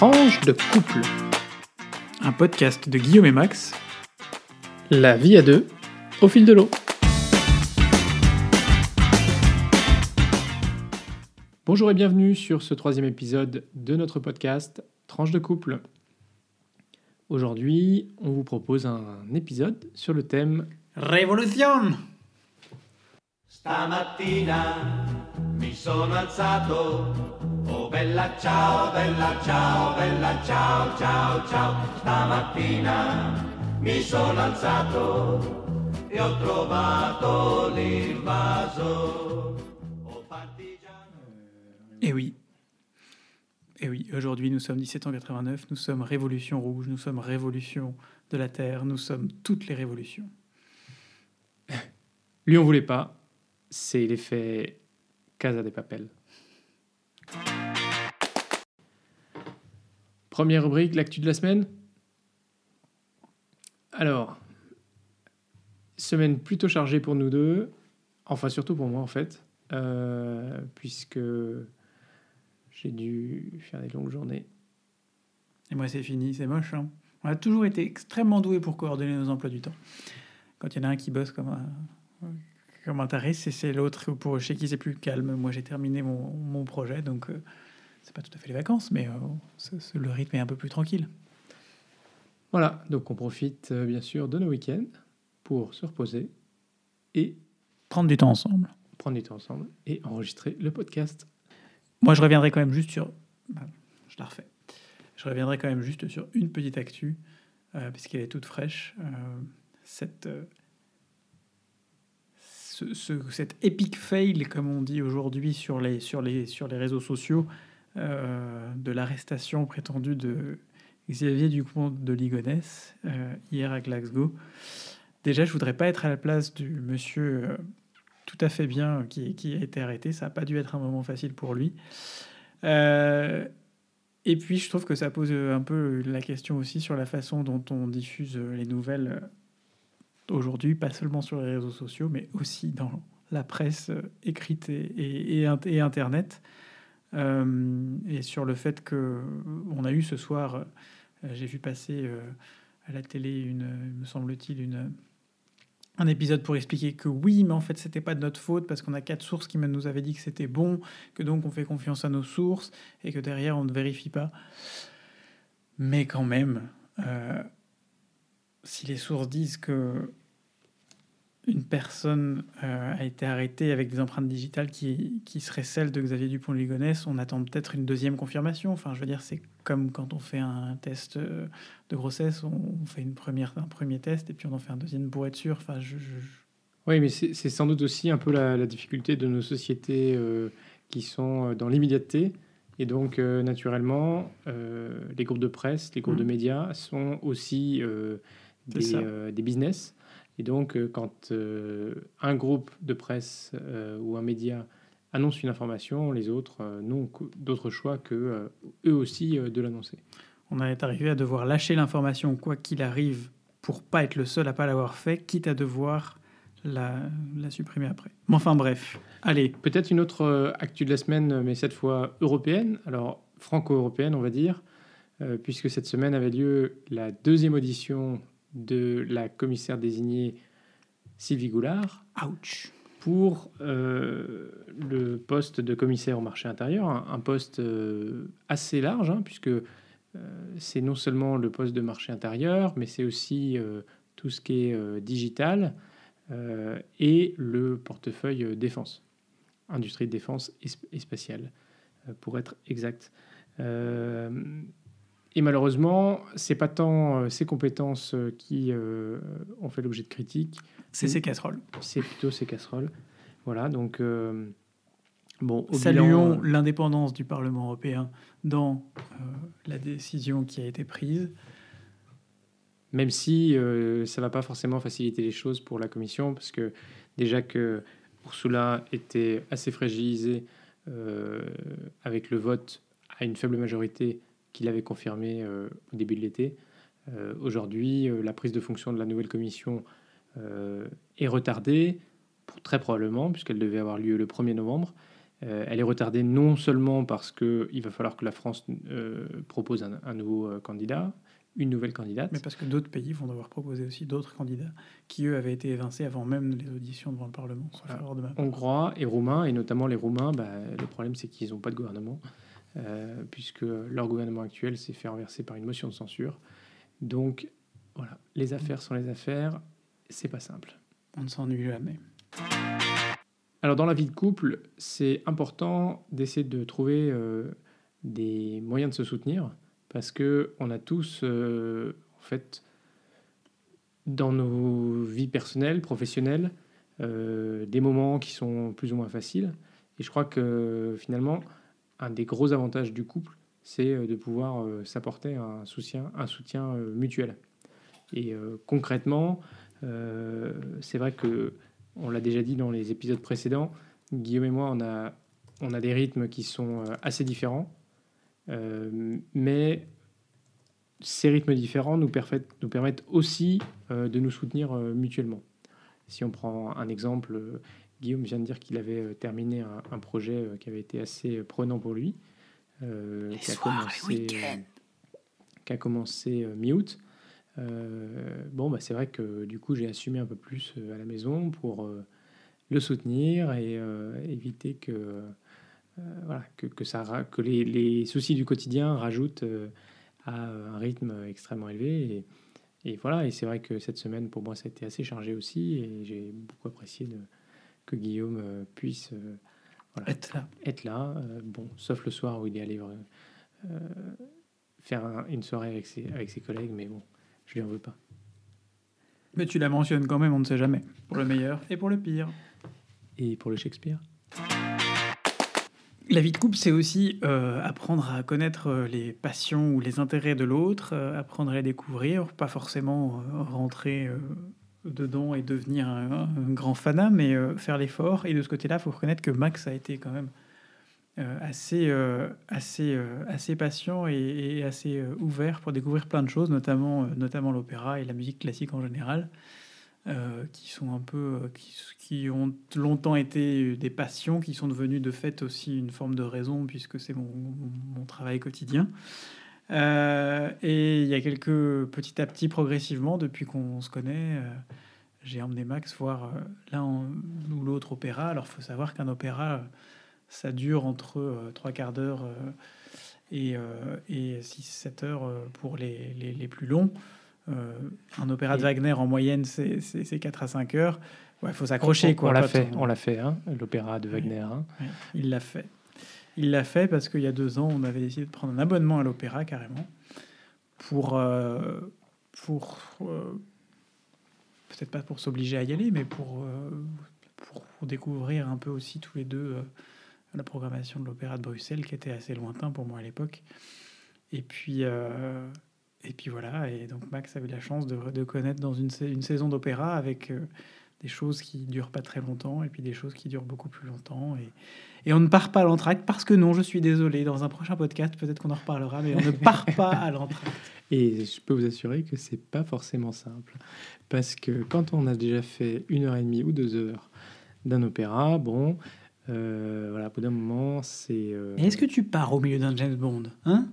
Tranche de couple. Un podcast de Guillaume et Max. La vie à deux, au fil de l'eau. Bonjour et bienvenue sur ce troisième épisode de notre podcast Tranche de couple. Aujourd'hui, on vous propose un épisode sur le thème Révolution Stamattina mi sono alzato, oh bella ciao, bella ciao, bella ciao, ciao, ciao. Stamattina mi sono alzato e ho trovato l'invaso. Oh. Eh oui. Eh oui, aujourd'hui nous sommes 1789, nous sommes Révolution Rouge, nous sommes Révolution de la Terre, nous sommes toutes les révolutions. Lui, on voulait pas. C'est l'effet Casa des Papel. Première rubrique, l'actu de la semaine. Alors, semaine plutôt chargée pour nous deux. Enfin, surtout pour moi, en fait. euh, puisque j'ai dû faire des longues journées. Et moi c'est fini, c'est moche. hein. On a toujours été extrêmement doués pour coordonner nos emplois du temps. Quand il y en a un qui bosse comme un, comme un taré, c'est l'autre pour chez qui c'est plus calme. Moi j'ai terminé mon, mon projet, donc euh, c'est pas tout à fait les vacances, mais euh, ce- le rythme est un peu plus tranquille. Voilà, donc on profite euh, bien sûr de nos week-ends pour se reposer et Prendre du temps ensemble. prendre du temps ensemble et enregistrer le podcast. Moi, je reviendrai quand même juste sur. bah, Je la refais. Je reviendrai quand même juste sur une petite actu, euh, puisqu'elle est toute fraîche. Euh, cette, euh, ce, ce- cet epic fail, comme on dit aujourd'hui sur les, sur, les, sur les réseaux sociaux, euh, de l'arrestation prétendue de Xavier Dupont de Ligonnès euh, hier à Glasgow. Déjà, je voudrais pas être à la place du monsieur euh, tout à fait bien qui, a été arrêté. Ça n'a pas dû être un moment facile pour lui. Et puis, je trouve que ça pose un peu la question aussi sur la façon dont on diffuse les nouvelles aujourd'hui, pas seulement sur les réseaux sociaux, mais aussi dans la presse écrite et Internet. Euh, et sur le fait que on a eu ce soir, euh, j'ai vu passer euh, à la télé, une, me semble-t-il, un épisode pour expliquer que oui, mais en fait, c'était pas de notre faute parce qu'on a quatre sources qui nous avaient dit que c'était bon, que donc on fait confiance à nos sources et que derrière on ne vérifie pas. Mais quand même, si les sources disent que une personne euh, a été arrêtée avec des empreintes digitales qui, qui seraient celles de Xavier Dupont de Ligonnès, on attend peut-être une deuxième confirmation. Enfin, je veux dire, c'est comme quand on fait un test euh, de grossesse, on fait une première, un premier test et puis on en fait un deuxième pour être sûr. Enfin, je, je- Oui, mais c'est sans doute aussi un peu la, la difficulté de nos sociétés euh, qui sont dans l'immédiateté. Et donc, euh, naturellement, les groupes de presse, les groupes Mhm. de médias sont aussi des, des business. Et donc, euh, quand euh, un groupe de presse euh, ou un média annonce une information, les autres n'ont d'autre choix que eux aussi de l'annoncer. on est arrivé à devoir lâcher l'information quoi qu'il arrive pour pas être le seul à pas l'avoir fait, quitte à devoir la, la supprimer après. Mais enfin bref, allez, Peut-être une autre euh, actu de la semaine, mais cette fois européenne, alors franco-européenne, on va dire, euh, puisque cette semaine avait lieu la deuxième audition de la commissaire désignée Sylvie Goulard ouch. pour euh, le poste de commissaire au marché intérieur, un, un poste euh, assez large, hein, puisque euh, c'est non seulement le poste de marché intérieur, mais c'est aussi tout ce qui est digital et le portefeuille défense, industrie de défense et, sp- et spatiale, pour être exact. Euh, et malheureusement, c'est pas tant euh, ces compétences euh, qui euh, ont fait l'objet de critiques, C'est ces casseroles. c'est plutôt ces casseroles. Voilà, donc euh, bon. Saluons bilan, euh, l'indépendance du Parlement européen dans euh, la décision qui a été prise. même si euh, ça va pas forcément faciliter les choses pour la Commission, parce que déjà que Ursula était assez fragilisée euh, avec le vote à une faible majorité qu'il avait confirmé euh, au début de l'été. Euh, Aujourd'hui, euh, la prise de fonction de la nouvelle Commission est retardée, pour, très probablement, puisqu'elle devait avoir lieu le 1er novembre. Euh, elle est retardée non seulement parce qu'il va falloir que la France euh, propose un, un nouveau euh, candidat, une nouvelle candidate, Mais parce que d'autres pays vont devoir proposer aussi d'autres candidats qui, eux, avaient été évincés avant même les auditions devant le Parlement. Voilà. de hongrois et roumains, et notamment les roumains, bah, le problème c'est qu'ils n'ont pas de gouvernement, euh, puisque leur gouvernement actuel s'est fait renverser par une motion de censure. Donc voilà, les affaires sont les affaires, c'est pas simple. On ne s'ennuie jamais. Alors dans la vie de couple, c'est important d'essayer de trouver euh, des moyens de se soutenir, parce que on a tous, euh, en fait, dans nos vies personnelles, professionnelles, des moments qui sont plus ou moins faciles. Et je crois que finalement, un des gros avantages du couple, c'est euh, de pouvoir euh, s'apporter un soutien, euh, mutuel. Et concrètement, c'est vrai que on l'a déjà dit dans les épisodes précédents, Guillaume et moi, on a, des rythmes qui sont assez différents, mais ces rythmes différents nous, permettent- aussi de nous soutenir mutuellement. Si on prend un exemple, Guillaume vient de dire qu'il avait euh, terminé un, un projet euh, qui avait été assez prenant pour lui, euh, qui, a commencé, euh, qui a commencé mi-août. Euh, bon, bah, c'est vrai que du coup, j'ai assumé un peu plus à la maison pour euh, le soutenir et éviter que, voilà, que, que, ça, ra- que les, les soucis du quotidien rajoutent à un rythme extrêmement élevé. Et, et voilà, et c'est vrai que cette semaine, pour moi, ça a été assez chargé aussi et j'ai beaucoup apprécié de, que Guillaume euh, puisse euh, Être là. être là. euh, bon, sauf le soir où il est allé faire un- une soirée avec ses, avec ses collègues, mais bon, je lui en veux pas. Mais tu la mentionnes quand même, on ne sait jamais. Pour le meilleur et pour le pire. Et pour le Shakespeare La vie de couple, c'est aussi euh, apprendre à connaître les passions ou les intérêts de l'autre, euh, apprendre à les découvrir, pas forcément euh, rentrer dedans et devenir un, grand fanat, mais euh, faire l'effort. Et de ce côté-là, il faut reconnaître que Max a été quand même euh, assez, euh, assez, assez patient et, assez ouvert pour découvrir plein de choses, notamment, notamment l'opéra et la musique classique en général. qui sont un peu qui, ont longtemps été des passions qui sont devenues de fait aussi une forme de raison puisque c'est mon travail quotidien Euh, et il y a quelques petit à petit progressivement depuis qu'on se connaît euh, j'ai emmené Max voir euh, l'un ou l'autre opéra alors faut savoir qu'un opéra ça dure entre euh, trois quarts d'heure et, et 6-7 heures pour les, les, les plus longs un opéra de Wagner en moyenne c'est c'est- c'est 4 à 5 heures. Ouais, faut s'accrocher On, quoi. on l'a fait, on- on l'a fait, hein, l'opéra de Wagner. hein. Il l'a fait. Il l'a fait parce qu'il y a deux ans, on avait décidé de prendre un abonnement à l'opéra carrément pour euh, pour euh, peut-être pas pour s'obliger à y aller, mais pour euh, pour découvrir un peu aussi tous les deux la programmation de l'opéra de Bruxelles qui était assez lointain pour moi à l'époque. Et puis et puis voilà, et donc Max a eu la chance de, de connaître dans une, une saison d'opéra avec des choses qui durent pas très longtemps et puis des choses qui durent beaucoup plus longtemps. Et, et on ne part pas à l'entracte parce que non, je suis désolé, dans un prochain podcast, peut-être qu'on en reparlera, mais on ne part pas à l'entracte. Et je peux vous assurer que c'est pas forcément simple. Parce que quand on a déjà fait une heure et demie ou deux heures d'un opéra, bon, euh, voilà, au bout d'un moment, c'est. euh, est-ce que tu pars au milieu d'un James Bond hein?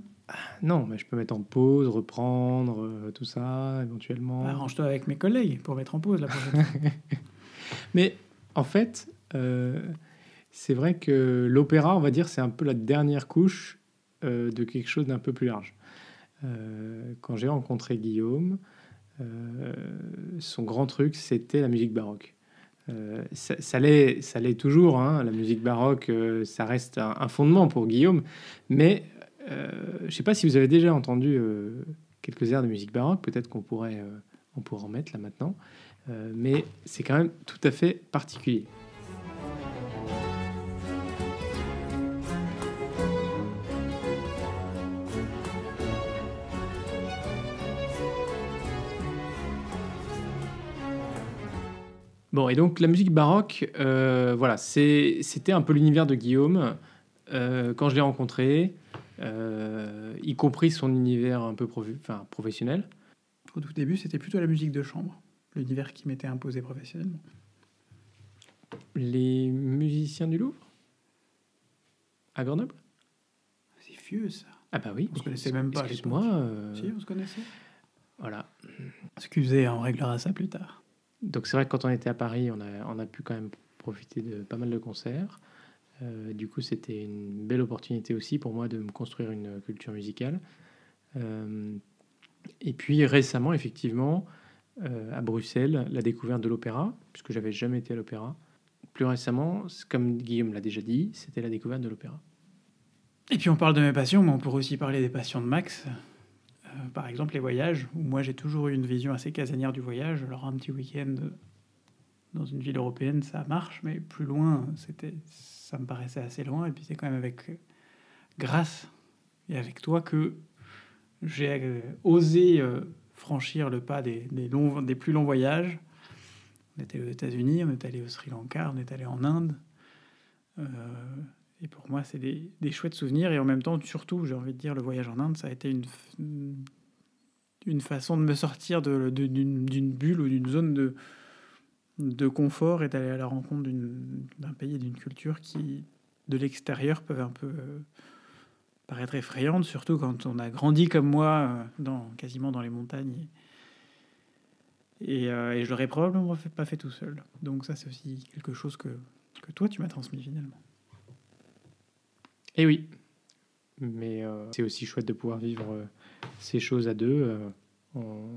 Non, mais je peux mettre en pause, reprendre, euh, tout ça, éventuellement. Arrange-toi avec mes collègues pour mettre en pause la prochaine fois. Mais en fait, euh, c'est vrai que l'opéra, on va dire, c'est un peu la dernière couche euh, de quelque chose d'un peu plus large. Quand j'ai rencontré Guillaume, son grand truc, c'était la musique baroque. Ça, ça l'est ça l'est toujours, hein, la musique baroque, ça reste un, un fondement pour Guillaume, mais je ne sais pas si vous avez déjà entendu euh, quelques airs de musique baroque, peut-être qu'on pourrait, euh, on pourrait en mettre là maintenant. Euh, mais c'est quand même tout à fait particulier. Bon, et donc la musique baroque, euh, voilà, c'était un peu l'univers de Guillaume euh, quand je l'ai rencontré, euh, y compris son univers un peu enfin, professionnel. Au tout début, c'était plutôt la musique de chambre, l'univers qui m'était imposé professionnellement. Les musiciens du Louvre? À Grenoble? C'est vieux ça. Ah bah oui. On se connaissait même pas Excuse-moi. euh, Si, on se connaissait. Voilà. Excusez, on réglera ça plus tard. Donc c'est vrai que quand on était à Paris, on a, on a pu quand même profiter de pas mal de concerts. Euh, du coup, c'était une belle opportunité aussi pour moi de me construire une culture musicale. Euh, et puis récemment, effectivement, euh, à Bruxelles, la découverte de l'opéra, puisque j'avais jamais été à l'opéra. Plus récemment, comme Guillaume l'a déjà dit, c'était la découverte de l'opéra. Et puis on parle de mes passions, mais on pourrait aussi parler des passions de Max. Par exemple, les voyages, où moi j'ai toujours eu une vision assez casanière du voyage. Alors un petit week-end dans une ville européenne, ça marche, mais plus loin, c'était, ça me paraissait assez loin. Et puis c'est quand même avec grâce et avec toi que j'ai euh, osé euh, franchir le pas des, des longs, des plus longs voyages. On était aux États-Unis, on est allé au Sri Lanka, on est allé en Inde. Euh, et pour moi, c'est des, des chouettes souvenirs. Et en même temps, surtout, j'ai envie de dire, le voyage en Inde, ça a été une, une façon de me sortir de- de- d'une d'une bulle ou d'une zone de, de confort et d'aller à la rencontre d'un pays et d'une culture qui, de l'extérieur, peuvent un peu euh, paraître effrayantes, surtout quand on a grandi comme moi, euh, dans, quasiment dans les montagnes. Et, euh, et je l'aurais probablement pas fait tout seul. Donc ça, c'est aussi quelque chose que, que toi, tu m'as transmis finalement. Et oui, mais euh, c'est aussi chouette de pouvoir vivre ces choses à deux. on,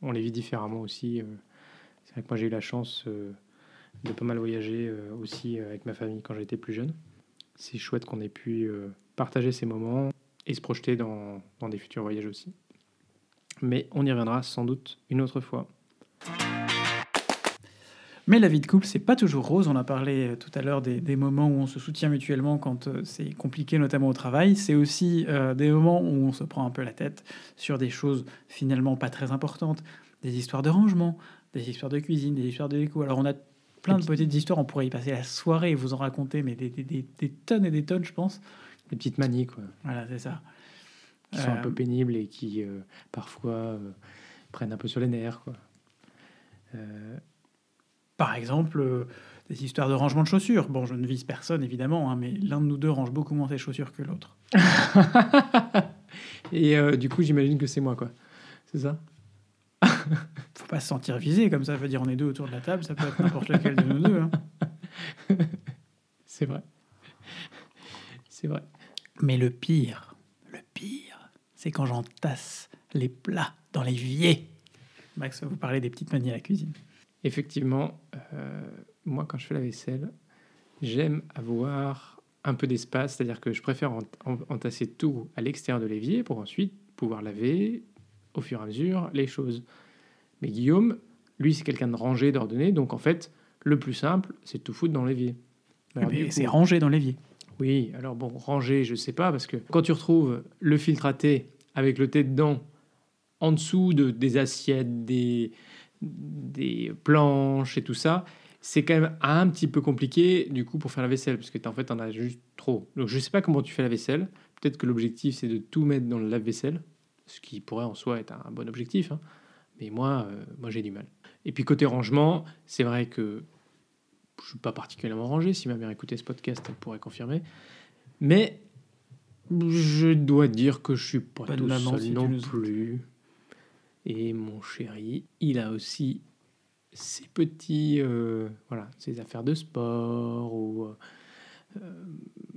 on les vit différemment aussi. C'est vrai que moi j'ai eu la chance euh, de pas mal voyager euh, aussi euh, avec ma famille quand j'étais plus jeune. C'est chouette qu'on ait pu partager ces moments et se projeter dans, dans des futurs voyages aussi. Mais on y reviendra sans doute une autre fois. Mais la vie de couple, c'est pas toujours rose. On a parlé tout à l'heure des, des moments où on se soutient mutuellement quand c'est compliqué, notamment au travail. C'est aussi des moments où on se prend un peu la tête sur des choses finalement pas très importantes, des histoires de rangement, des histoires de cuisine, des histoires de déco. Alors on a plein de petites histoires. On pourrait y passer la soirée et vous en raconter, mais des, des- des- des tonnes et des tonnes, je pense. Des petites manies quoi, Voilà, c'est ça. qui sont un Euh, peu pénibles et qui euh, parfois euh, prennent un peu sur les nerfs. Quoi. Euh, Par exemple, euh, des histoires de rangement de chaussures. Bon, je ne vise personne évidemment, hein, mais l'un de nous deux range beaucoup moins ses chaussures que l'autre. Et euh, du coup, j'imagine que c'est moi, quoi. C'est ça? Pas se sentir visé comme ça. veut dire on est deux autour de la table, ça peut être n'importe lequel de nous deux. hein. C'est vrai. C'est vrai. Mais le pire, le pire, c'est quand j'entasse les plats dans l'évier. Max va vous parler des petites manies à la cuisine. Effectivement, euh, moi, quand je fais la vaisselle, j'aime avoir un peu d'espace, c'est-à-dire que je préfère ent- en- entasser tout à l'extérieur de l'évier pour ensuite pouvoir laver au fur et à mesure les choses. Mais Guillaume, lui, c'est quelqu'un de rangé, d'ordonné, donc en fait, le plus simple, c'est de tout foutre dans l'évier. Mais du c'est rangé dans l'évier. Oui, alors bon, ranger, je sais pas, parce que quand tu retrouves le filtre à thé avec le thé dedans, en dessous de, des assiettes, des, des planches et tout ça, c'est quand même un petit peu compliqué du coup pour faire la vaisselle, parce que en fait, t'en as juste trop. Donc je sais pas comment tu fais la vaisselle. Peut-être que l'objectif c'est de tout mettre dans le lave-vaisselle, ce qui pourrait en soi être un bon objectif. hein. Mais moi, euh, moi j'ai du mal. Et puis côté rangement, c'est vrai que je suis pas particulièrement rangé. Si ma mère écoutait ce podcast, elle pourrait confirmer. Mais je dois dire que je suis pas Bonne tout seul si non plus. Et mon chéri, il a aussi ses petits, euh, voilà, ses affaires de sport ou, euh,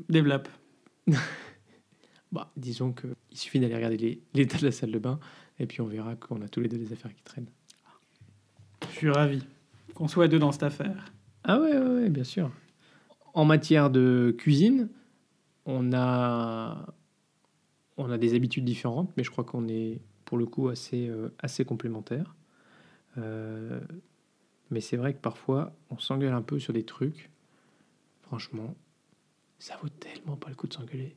Développe. bah, disons que il suffit d'aller regarder l'état de la salle de bain et puis on verra qu'on a tous les deux des affaires qui traînent. Je suis ravi qu'on soit deux dans cette affaire. Ah ouais, ouais, ouais, bien sûr. En matière de cuisine, on a, on a des habitudes différentes, mais je crois qu'on est pour le coup assez, euh, assez complémentaires. Euh, mais c'est vrai que parfois, on s'engueule un peu sur des trucs. Franchement, ça vaut tellement pas le coup de s'engueuler.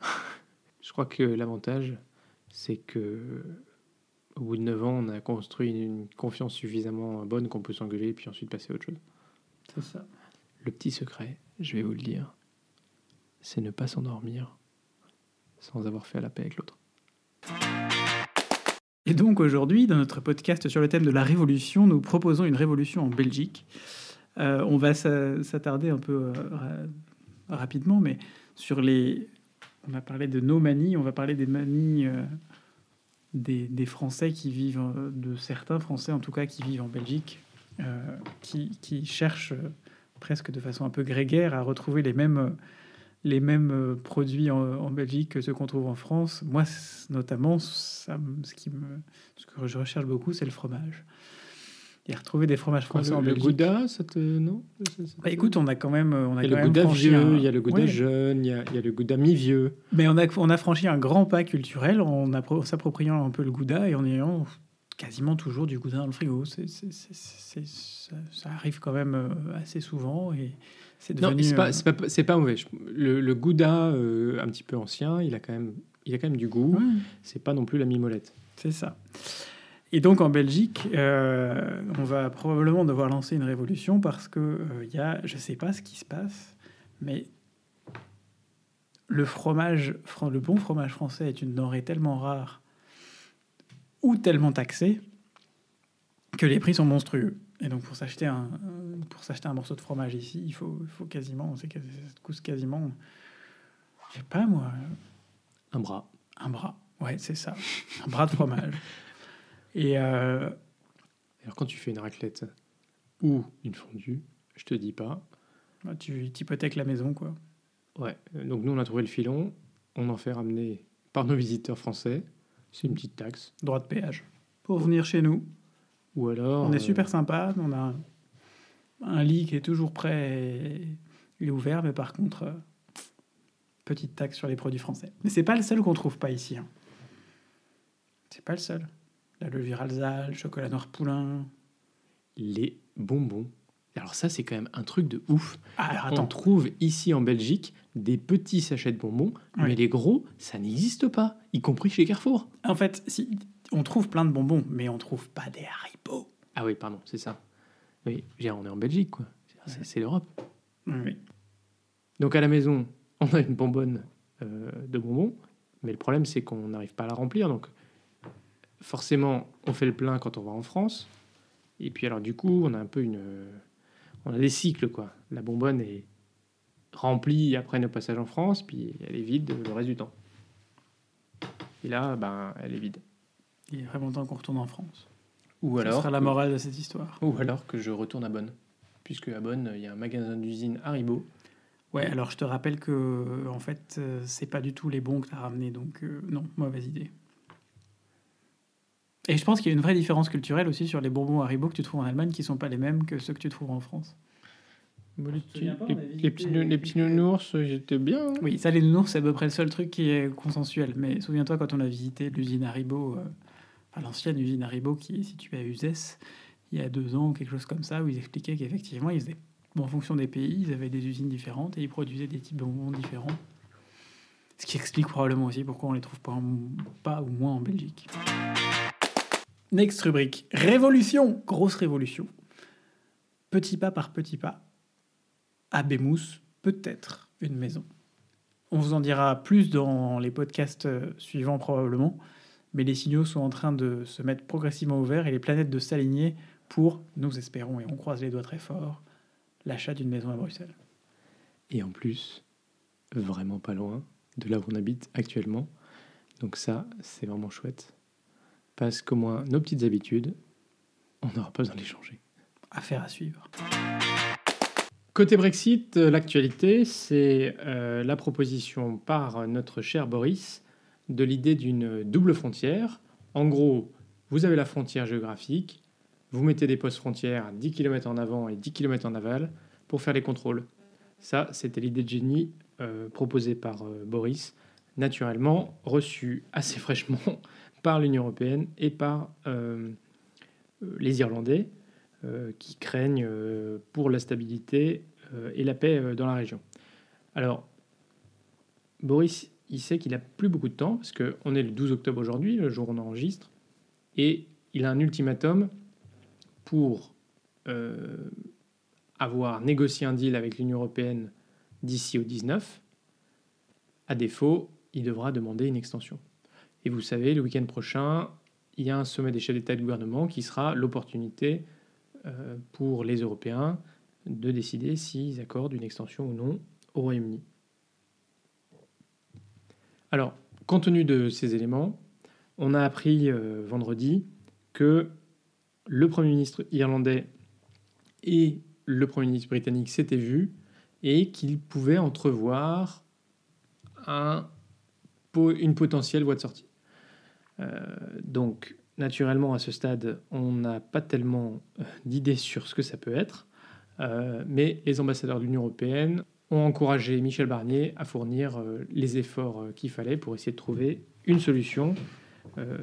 je crois que l'avantage, c'est que au bout de 9 ans, on a construit une, confiance suffisamment bonne qu'on peut s'engueuler puis ensuite passer à autre chose. C'est ça. Le petit secret, je vais vous le dire, c'est ne pas s'endormir sans avoir fait la paix avec l'autre. Et donc aujourd'hui, dans notre podcast sur le thème de la révolution, nous proposons une révolution en Belgique. Euh, on va s'a- s'attarder un peu euh, ra- rapidement, mais sur les. On a parlé de nos manies, on va parler des manies euh, des, des Français qui vivent, euh, de certains Français en tout cas, qui vivent en Belgique, euh, qui, qui cherchent presque de façon un peu grégaire à retrouver les mêmes, les mêmes produits en, en Belgique que ceux qu'on trouve en France. Moi, notamment, ça, ce, qui me, ce que je recherche beaucoup, c'est le fromage. Et retrouver des fromages français le, en le Belgique. Gouda, ça te. Non Ça- ça Bah, te- écoute, on a quand même, on a il y a le Gouda vieux, un- il y a le Gouda Ouais. jeune, il y a, il y a le Gouda mi-vieux. Mais on a, on a franchi un grand pas culturel en, appro- en s'appropriant un peu le Gouda et en ayant quasiment toujours du Gouda dans le frigo. Ça, ça arrive quand même euh, assez souvent et c'est Non, devenu. c'est euh, pas, c'est pas, c'est pas mauvais. Le, le Gouda, euh, un petit peu ancien, il a quand même, il a quand même du goût. ouais, C'est pas non plus la mimolette. c'est ça. Et donc en Belgique, euh, on va probablement devoir lancer une révolution parce que euh, il y a, je sais pas ce qui se passe, mais le fromage, le bon fromage français est une denrée tellement rare ou tellement taxée que les prix sont monstrueux. Et donc pour s'acheter un, pour s'acheter un morceau de fromage ici, il faut, il faut quasiment, c'est quasi- ça coûte quasiment, je sais pas moi, Un bras. un bras. Ouais, c'est ça, un bras de fromage. Et euh, Alors quand tu fais une raclette ou une fondue, je te dis pas. bah, tu hypothèques la maison, quoi. Ouais. euh, Donc nous on a trouvé le filon, on en fait ramener par nos visiteurs français. C'est une petite taxe. Droit de péage. Pour venir chez nous, Ou alors. on est euh, super sympa. On a un, lit qui est toujours prêt et il est ouvert, mais par contre, euh, petite taxe sur les produits français. Mais c'est pas le seul qu'on trouve pas ici. hein. C'est pas le seul. La levure le chocolat noir poulain. les bonbons. Alors ça c'est quand même un truc de ouf. Ah, alors On trouve ici en Belgique des petits sachets de bonbons, mais les gros, ça n'existe pas, y compris chez Carrefour. En fait, si, on trouve plein de bonbons, mais on trouve pas des Haribo. Ah oui, pardon, c'est ça. Oui, on est en Belgique, quoi. C'est l'Europe. Oui. Donc à la maison, on a une bonbonne euh, de bonbons, mais le problème c'est qu'on n'arrive pas à la remplir. Donc forcément, on fait le plein quand on va en France. Et puis alors du coup, on a un peu une, on a des cycles quoi. La bonbonne est remplie après nos passages en France, puis elle est vide le reste du temps. Et là, ben, elle est vide. Il est vraiment temps qu'on retourne en France. Ou Ce alors, sera la que- morale de cette histoire. ou alors que je retourne à Bonn, puisque à Bonn, il y a un magasin d'usine Haribo. Ouais, alors je te rappelle que euh, en fait, euh, c'est pas du tout les bons que tu as ramenés, donc euh, non, mauvaise idée. Et je pense qu'il y a une vraie différence culturelle aussi sur les bonbons Haribo que tu trouves en Allemagne qui sont pas les mêmes que ceux que tu trouves en France. Bon, les, petits, pas, les- petits, les nounours, j'étais bien. hein. Oui, ça les nounours, c'est à peu près le seul truc qui est consensuel. Mais souviens-toi quand on a visité l'usine Haribo, euh, enfin, l'ancienne usine Haribo qui est située à Uzès, il y a deux ans ou quelque chose comme ça, où ils expliquaient qu'effectivement, ils faisaient, bon, en fonction des pays, ils avaient des usines différentes et ils produisaient des types de bonbons différents. Ce qui explique probablement aussi pourquoi on les trouve pas, en- pas ou moins en Belgique. Next rubrique. Révolution Grosse révolution. Petit pas par petit pas. À Bémousse, peut-être une maison. On vous en dira plus dans les podcasts euh, suivants probablement, mais les signaux sont en train de se mettre progressivement au vert et les planètes de s'aligner pour, nous espérons et on croise les doigts très fort, l'achat d'une maison à Bruxelles. Et en plus, vraiment pas loin de là où on habite actuellement. Donc ça, c'est vraiment chouette. Parce qu'au moins, nos petites habitudes, on n'aura pas besoin de les changer. Affaire à suivre. Côté Brexit, euh, l'actualité, c'est euh, la proposition par notre cher Boris de l'idée d'une double frontière. En gros, vous avez la frontière géographique, vous mettez des postes frontières à 10 km en avant et 10 km en aval pour faire les contrôles. Ça, c'était l'idée de génie euh, proposée par euh, Boris, naturellement reçue assez fraîchement par l'Union européenne et par euh, euh, les Irlandais, euh, qui craignent pour la stabilité et la paix dans la région. Alors, Boris, il sait qu'il n'a plus beaucoup de temps, parce qu'on est le 12 octobre aujourd'hui, le jour où on enregistre, et il a un ultimatum pour avoir négocié un deal avec l'Union européenne d'ici au 19. À défaut, il devra demander une extension. Et vous savez, le week-end prochain, il y a un sommet des chefs d'État et de gouvernement qui sera l'opportunité euh, pour les Européens de décider s'ils accordent une extension ou non au Royaume-Uni. Alors, compte tenu de ces éléments, on a appris euh, vendredi que le Premier ministre irlandais et le Premier ministre britannique s'étaient vus et qu'ils pouvaient entrevoir un, une potentielle voie de sortie. Euh, donc, naturellement, à ce stade, on n'a pas tellement euh, d'idées sur ce que ça peut être, euh, mais les ambassadeurs de l'Union européenne ont encouragé Michel Barnier à fournir les efforts qu'il fallait pour essayer de trouver une solution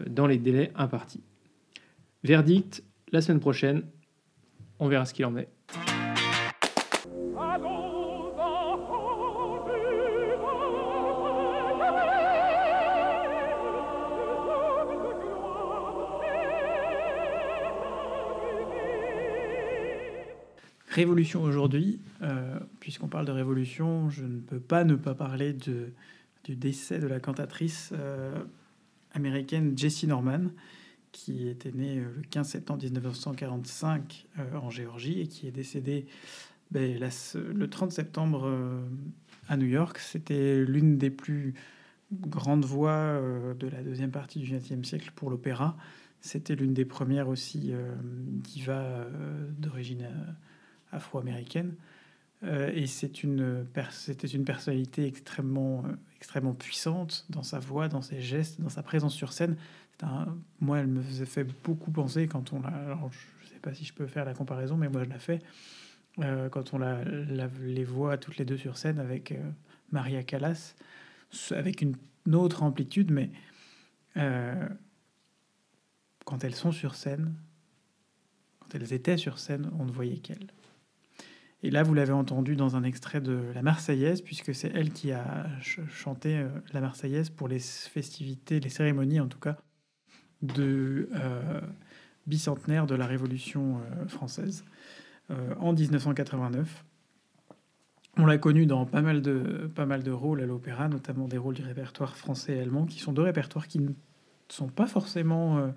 dans les délais impartis. Verdict, la semaine prochaine, on verra ce qu'il en est. Révolution aujourd'hui, euh, puisqu'on parle de révolution, je ne peux pas ne pas parler de, du décès de la cantatrice euh, américaine Jessie Norman, qui était née euh, le 15 septembre 1945 en Géorgie et qui est décédée ben, le 30 septembre à New York. C'était l'une des plus grandes voix de la deuxième partie du XXe siècle pour l'opéra. C'était l'une des premières aussi divas d'origine afro-américaine. Euh, et c'est une, c'était une personnalité extrêmement, euh, extrêmement puissante dans sa voix, dans ses gestes, dans sa présence sur scène. Moi, elle me faisait beaucoup penser quand on l'a. Alors, je sais pas si je peux faire la comparaison, mais moi, je la fais. Euh, quand on la, les voit toutes les deux sur scène avec Maria Callas, avec une, autre amplitude, mais quand elles sont sur scène, quand elles étaient sur scène, on ne voyait qu'elles. Et là, vous l'avez entendu dans un extrait de la Marseillaise, puisque c'est elle qui a chanté euh, la Marseillaise pour les festivités, les cérémonies en tout cas, de euh, bicentenaire de la Révolution euh, française en 1989. On l'a connue dans pas mal, de, pas mal de rôles à l'opéra, notamment des rôles du répertoire français et allemand, qui sont deux répertoires qui ne sont pas forcément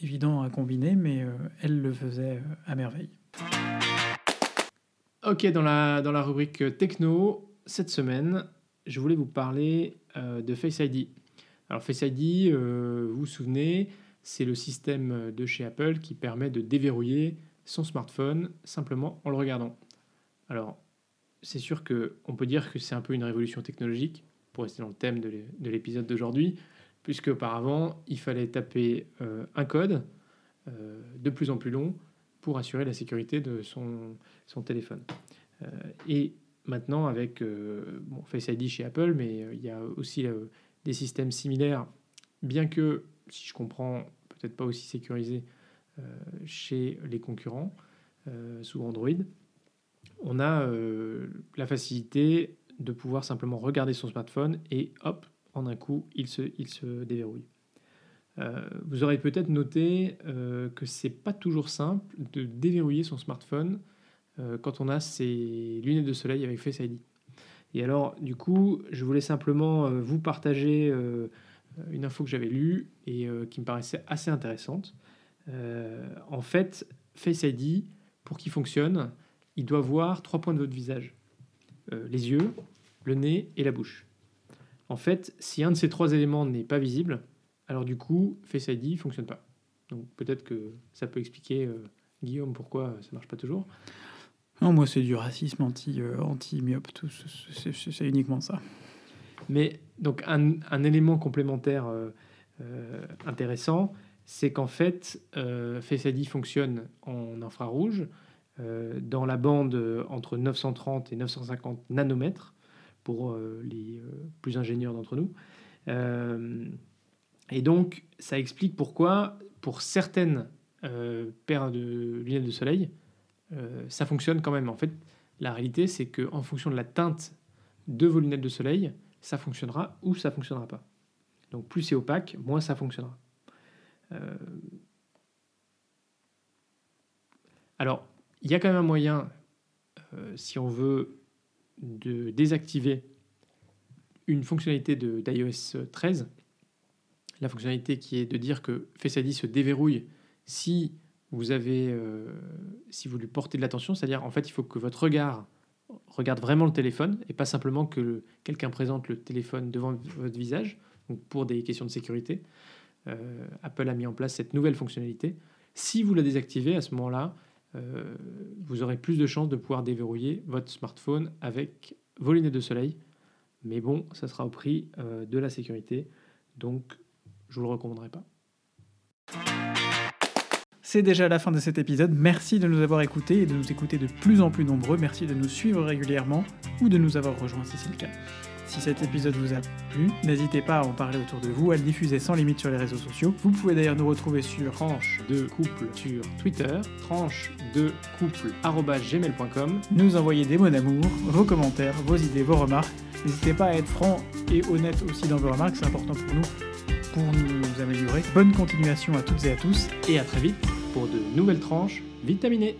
évidents à combiner, mais elle le faisait à merveille. Ok, dans la, dans la rubrique techno, cette semaine, je voulais vous parler euh, de Face ID. Alors Face ID, euh, vous vous souvenez, c'est le système de chez Apple qui permet de déverrouiller son smartphone simplement en le regardant. Alors, c'est sûr qu'on peut dire que c'est un peu une révolution technologique, pour rester dans le thème de l'épisode d'aujourd'hui, puisque auparavant, il fallait taper euh, un code de plus en plus long pour assurer la sécurité de son, son téléphone. Euh, et maintenant, avec euh, Face ID chez Apple, mais euh, il y a aussi des systèmes similaires, bien que, si je comprends, peut-être pas aussi sécurisés chez les concurrents sous Android, on a la facilité de pouvoir simplement regarder son smartphone et hop, en un coup, il se, il se déverrouille. Euh, vous aurez peut-être noté euh, que c'est pas toujours simple de déverrouiller son smartphone euh, quand on a ses lunettes de soleil avec Face ID. Et alors, du coup, je voulais simplement vous partager une info que j'avais lue et qui me paraissait assez intéressante. en fait, Face ID, pour qu'il fonctionne, il doit voir trois points de votre visage les yeux, le nez et la bouche. En fait, si un de ces trois éléments n'est pas visible, alors du coup, Face ID ne fonctionne pas. Donc peut-être que ça peut expliquer, euh, Guillaume, pourquoi ça marche pas toujours. Non, moi c'est du racisme anti, euh, anti-myope, c'est uniquement ça. Mais donc un, un élément complémentaire euh, intéressant, c'est qu'en fait, Face ID fonctionne en infrarouge dans la bande entre 930 et 950 nanomètres pour les plus ingénieurs d'entre nous. Et donc, ça explique pourquoi, pour certaines euh, paires de lunettes de soleil, euh, ça fonctionne quand même. En fait, la réalité, c'est qu'en fonction de la teinte de vos lunettes de soleil, ça fonctionnera ou ça fonctionnera pas. Donc, plus c'est opaque, moins ça fonctionnera. Euh, alors, il y a quand même un moyen, si on veut, de désactiver une fonctionnalité d'iOS 13 la fonctionnalité qui est de dire que Face se déverrouille si vous avez, euh, si vous lui portez de l'attention, c'est-à-dire en fait il faut que votre regard regarde vraiment le téléphone et pas simplement que quelqu'un présente le téléphone devant votre visage. Donc pour des questions de sécurité, euh, Apple a mis en place cette nouvelle fonctionnalité. Si vous la désactivez à ce moment-là, euh, vous aurez plus de chances de pouvoir déverrouiller votre smartphone avec vos lunettes de soleil. Mais bon, ça sera au prix de la sécurité. Donc, je vous le recommanderais pas. C'est déjà la fin de cet épisode. Merci de nous avoir écoutés et de nous écouter de plus en plus nombreux. Merci de nous suivre régulièrement ou de nous avoir rejoints si c'est le cas. Si cet épisode vous a plu, n'hésitez pas à en parler autour de vous, à le diffuser sans limite sur les réseaux sociaux. Vous pouvez d'ailleurs nous retrouver sur Tranche de couple sur Twitter, tranche de couple gmail.com. nous envoyer des mots d'amour, vos commentaires, vos idées, vos remarques. N'hésitez pas à être franc et honnête aussi dans vos remarques, c'est important pour nous, pour nous améliorer. Bonne continuation à toutes et à tous. Et à très vite pour de nouvelles tranches vitaminées.